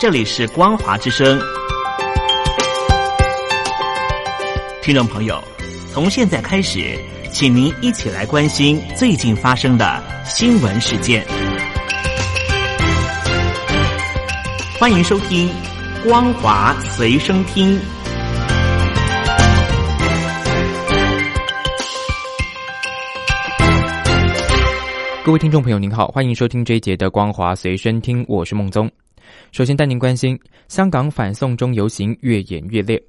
这里是光华之声，听众朋友，从现在开始，请您一起来关心最近发生的新闻事件。欢迎收听《光华随身听》。各位听众朋友，您好，欢迎收听这一节的《光华随身听》，我是孟宗。首先带您关心香港反送中游行越演越烈。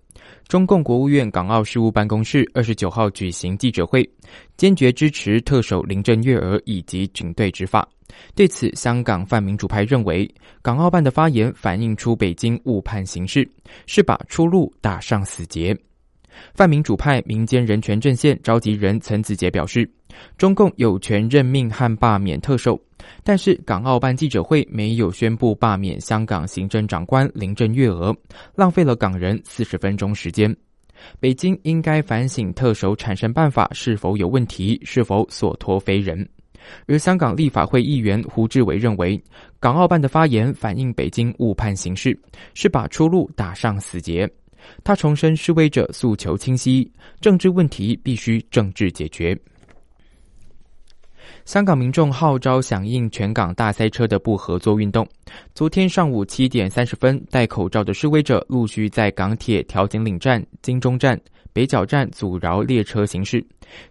中共国务院港澳事务办公室二十九号举行记者会，坚决支持特首林郑月娥以及警队执法。对此，香港泛民主派认为，港澳办的发言反映出北京误判形势，是把出路打上死结。泛民主派民间人权阵线召集人岑子杰表示，中共有权任命和罢免特首，但是港澳办记者会没有宣布罢免香港行政长官林郑月娥，浪费了港人四十分钟时间。北京应该反省特首产生办法是否有问题，是否所托非人。而香港立法会议员胡志伟认为，港澳办的发言反映北京误判形势，是把出路打上死结。他重申示威者诉求清晰，政治问题必须政治解决。香港民众号召响应全港大塞车的不合作运动。昨天上午七点三十分，戴口罩的示威者陆续在港铁调景岭站、金钟站、北角站阻挠列车行驶，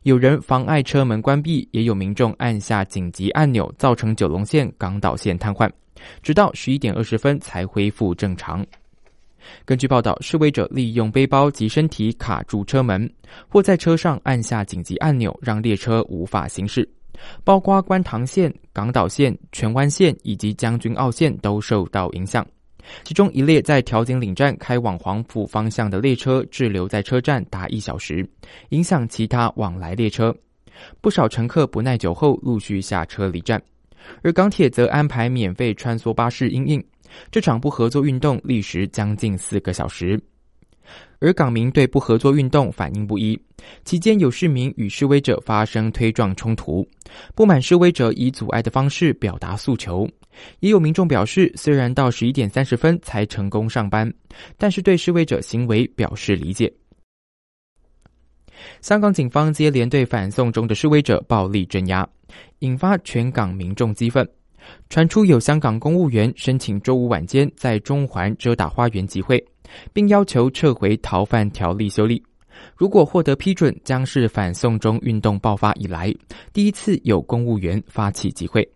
有人妨碍车门关闭，也有民众按下紧急按钮，造成九龙线、港岛线瘫痪，直到十一点二十分才恢复正常。根据报道，示威者利用背包及身体卡住车门，或在车上按下紧急按钮，让列车无法行驶。包括观塘线、港岛线、荃湾线以及将军澳线都受到影响。其中一列在调景岭站开往黄埔方向的列车滞留在车站达一小时，影响其他往来列车。不少乘客不耐久后陆续下车离站，而港铁则安排免费穿梭巴士应应。这场不合作运动历时将近四个小时，而港民对不合作运动反应不一。期间有市民与示威者发生推撞冲突，不满示威者以阻碍的方式表达诉求。也有民众表示，虽然到十一点三十分才成功上班，但是对示威者行为表示理解。香港警方接连对反送中的示威者暴力镇压，引发全港民众激愤。传出有香港公务员申请周五晚间在中环遮打花园集会，并要求撤回逃犯条例修例。如果获得批准，将是反送中运动爆发以来第一次有公务员发起集会。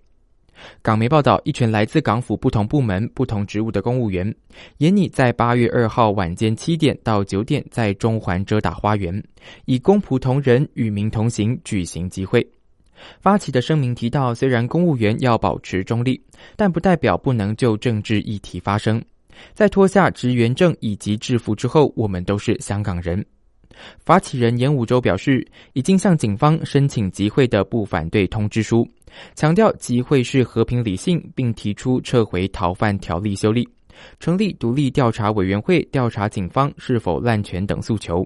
港媒报道，一群来自港府不同部门、不同职务的公务员，严拟在八月二号晚间七点到九点在中环遮打花园，以公仆同仁、与民同行举行集会。发起的声明提到，虽然公务员要保持中立，但不代表不能就政治议题发声。在脱下职员证以及制服之后，我们都是香港人。发起人严武洲表示，已经向警方申请集会的不反对通知书，强调集会是和平理性，并提出撤回逃犯条例修例，成立独立调查委员会调查警方是否滥权等诉求。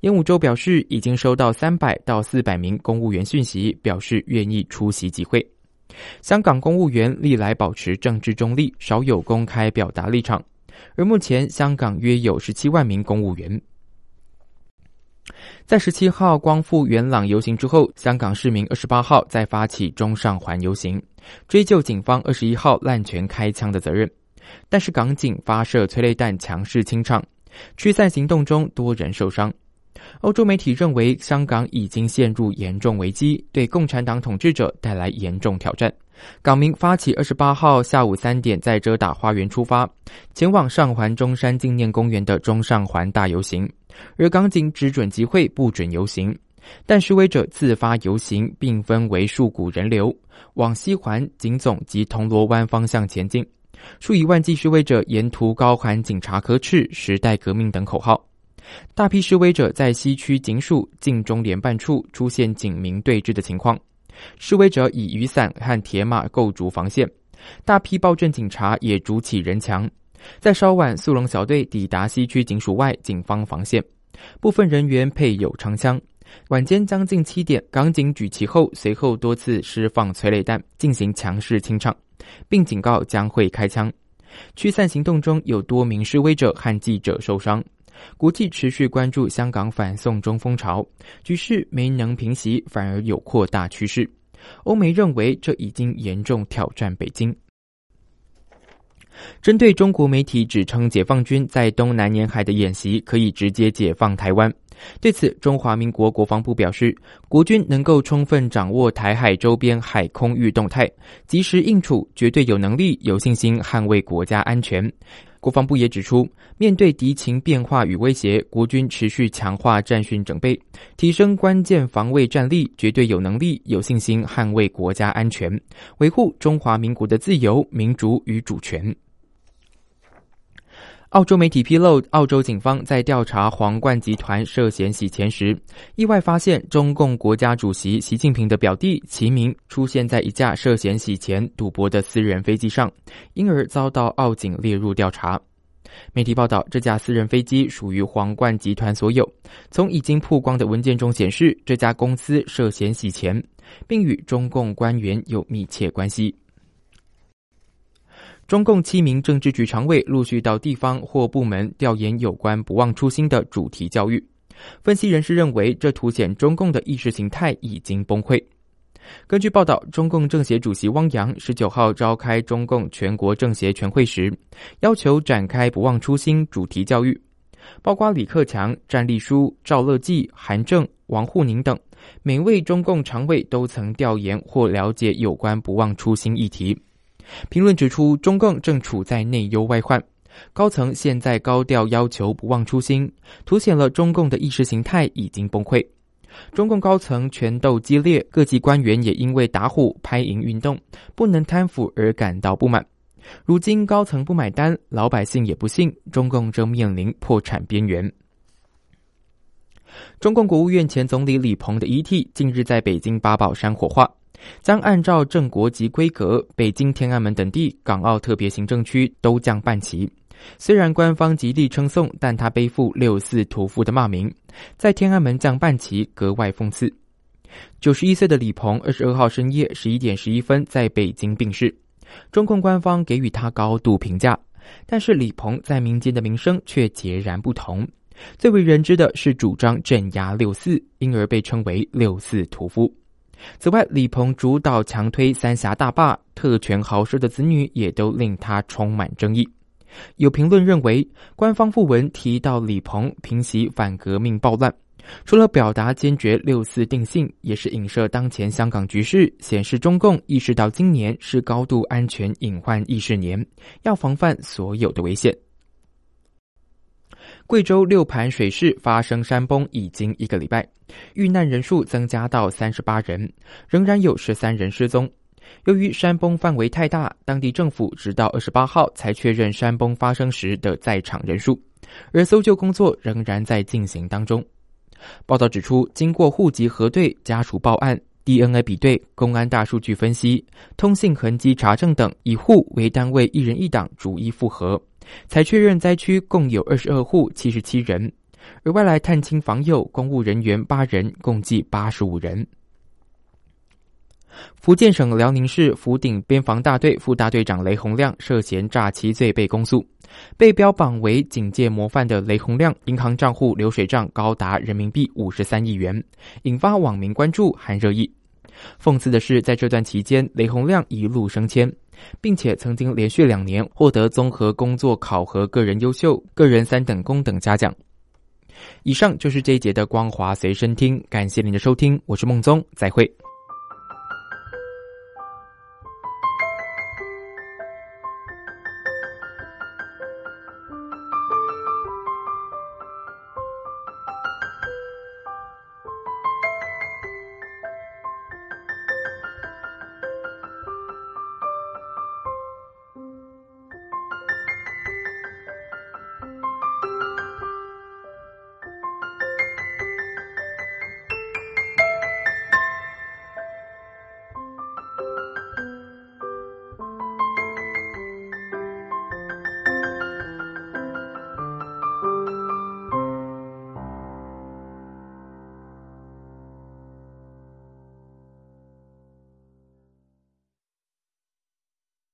烟武洲表示，已经收到三百到四百名公务员讯息，表示愿意出席集会。香港公务员历来保持政治中立，少有公开表达立场。而目前，香港约有十七万名公务员。在十七号光复元朗游行之后，香港市民二十八号再发起中上环游行，追究警方二十一号滥权开枪的责任。但是港警发射催泪弹，强势清场，驱散行动中多人受伤。欧洲媒体认为，香港已经陷入严重危机，对共产党统治者带来严重挑战。港民发起二十八号下午三点在遮打花园出发，前往上环中山纪念公园的中上环大游行，而港警只准集会，不准游行。但示威者自发游行，并分为数股人流，往西环、警总及铜锣湾方向前进。数以万计示威者沿途高喊“警察可耻”“时代革命”等口号。大批示威者在西区警署、近中联办处出现警民对峙的情况，示威者以雨伞和铁马构筑防线，大批暴政警察也筑起人墙。在稍晚，速龙小队抵达西区警署外警方防线，部分人员配有长枪。晚间将近七点，港警举旗后，随后多次释放催泪弹进行强势清场，并警告将会开枪。驱散行动中有多名示威者和记者受伤。国际持续关注香港反送中风潮，局势没能平息，反而有扩大趋势。欧美认为这已经严重挑战北京。针对中国媒体指称解放军在东南沿海的演习可以直接解放台湾，对此，中华民国国防部表示，国军能够充分掌握台海周边海空域动态，及时应处，绝对有能力、有信心捍卫国家安全。国防部也指出，面对敌情变化与威胁，国军持续强化战训整备，提升关键防卫战力，绝对有能力、有信心捍卫国家安全，维护中华民国的自由、民主与主权。澳洲媒体披露，澳洲警方在调查皇冠集团涉嫌洗钱时，意外发现中共国家主席习近平的表弟齐明出现在一架涉嫌洗钱、赌博的私人飞机上，因而遭到澳警列入调查。媒体报道，这架私人飞机属于皇冠集团所有。从已经曝光的文件中显示，这家公司涉嫌洗钱，并与中共官员有密切关系。中共七名政治局常委陆续到地方或部门调研有关“不忘初心”的主题教育。分析人士认为，这凸显中共的意识形态已经崩溃。根据报道，中共政协主席汪洋十九号召开中共全国政协全会时，要求展开“不忘初心”主题教育，包括李克强、战立书、赵乐际、韩正、王沪宁等每位中共常委都曾调研或了解有关“不忘初心”议题。评论指出，中共正处在内忧外患，高层现在高调要求不忘初心，凸显了中共的意识形态已经崩溃。中共高层权斗激烈，各级官员也因为打虎拍蝇运动不能贪腐而感到不满。如今高层不买单，老百姓也不信，中共正面临破产边缘。中共国务院前总理李鹏的遗体近日在北京八宝山火化。将按照正国级规格，北京天安门等地港澳特别行政区都将办齐。虽然官方极力称颂，但他背负六四屠夫的骂名，在天安门降半旗格外讽刺。九十一岁的李鹏，二十二号深夜十一点十一分在北京病逝。中共官方给予他高度评价，但是李鹏在民间的名声却截然不同。最为人知的是主张镇压六四，因而被称为六四屠夫。此外，李鹏主导强推三峡大坝，特权豪奢的子女也都令他充满争议。有评论认为，官方讣文提到李鹏平息反革命暴乱，除了表达坚决六四定性，也是影射当前香港局势，显示中共意识到今年是高度安全隐患意识年，要防范所有的危险。贵州六盘水市发生山崩已经一个礼拜，遇难人数增加到三十八人，仍然有十三人失踪。由于山崩范围太大，当地政府直到二十八号才确认山崩发生时的在场人数，而搜救工作仍然在进行当中。报道指出，经过户籍核对、家属报案、DNA 比对、公安大数据分析、通信痕迹查证等，以户为单位，一人一档，逐一复核。才确认灾区共有二十二户七十七人，而外来探亲访友公务人员八人，共计八十五人。福建省辽宁市福鼎边防大队副大队长雷洪亮涉嫌诈欺罪被公诉，被标榜为警界模范的雷洪亮银行账户流水账高达人民币五十三亿元，引发网民关注和热议。讽刺的是，在这段期间，雷洪亮一路升迁。并且曾经连续两年获得综合工作考核个人优秀、个人三等功等嘉奖。以上就是这一节的光华随身听，感谢您的收听，我是孟宗，再会。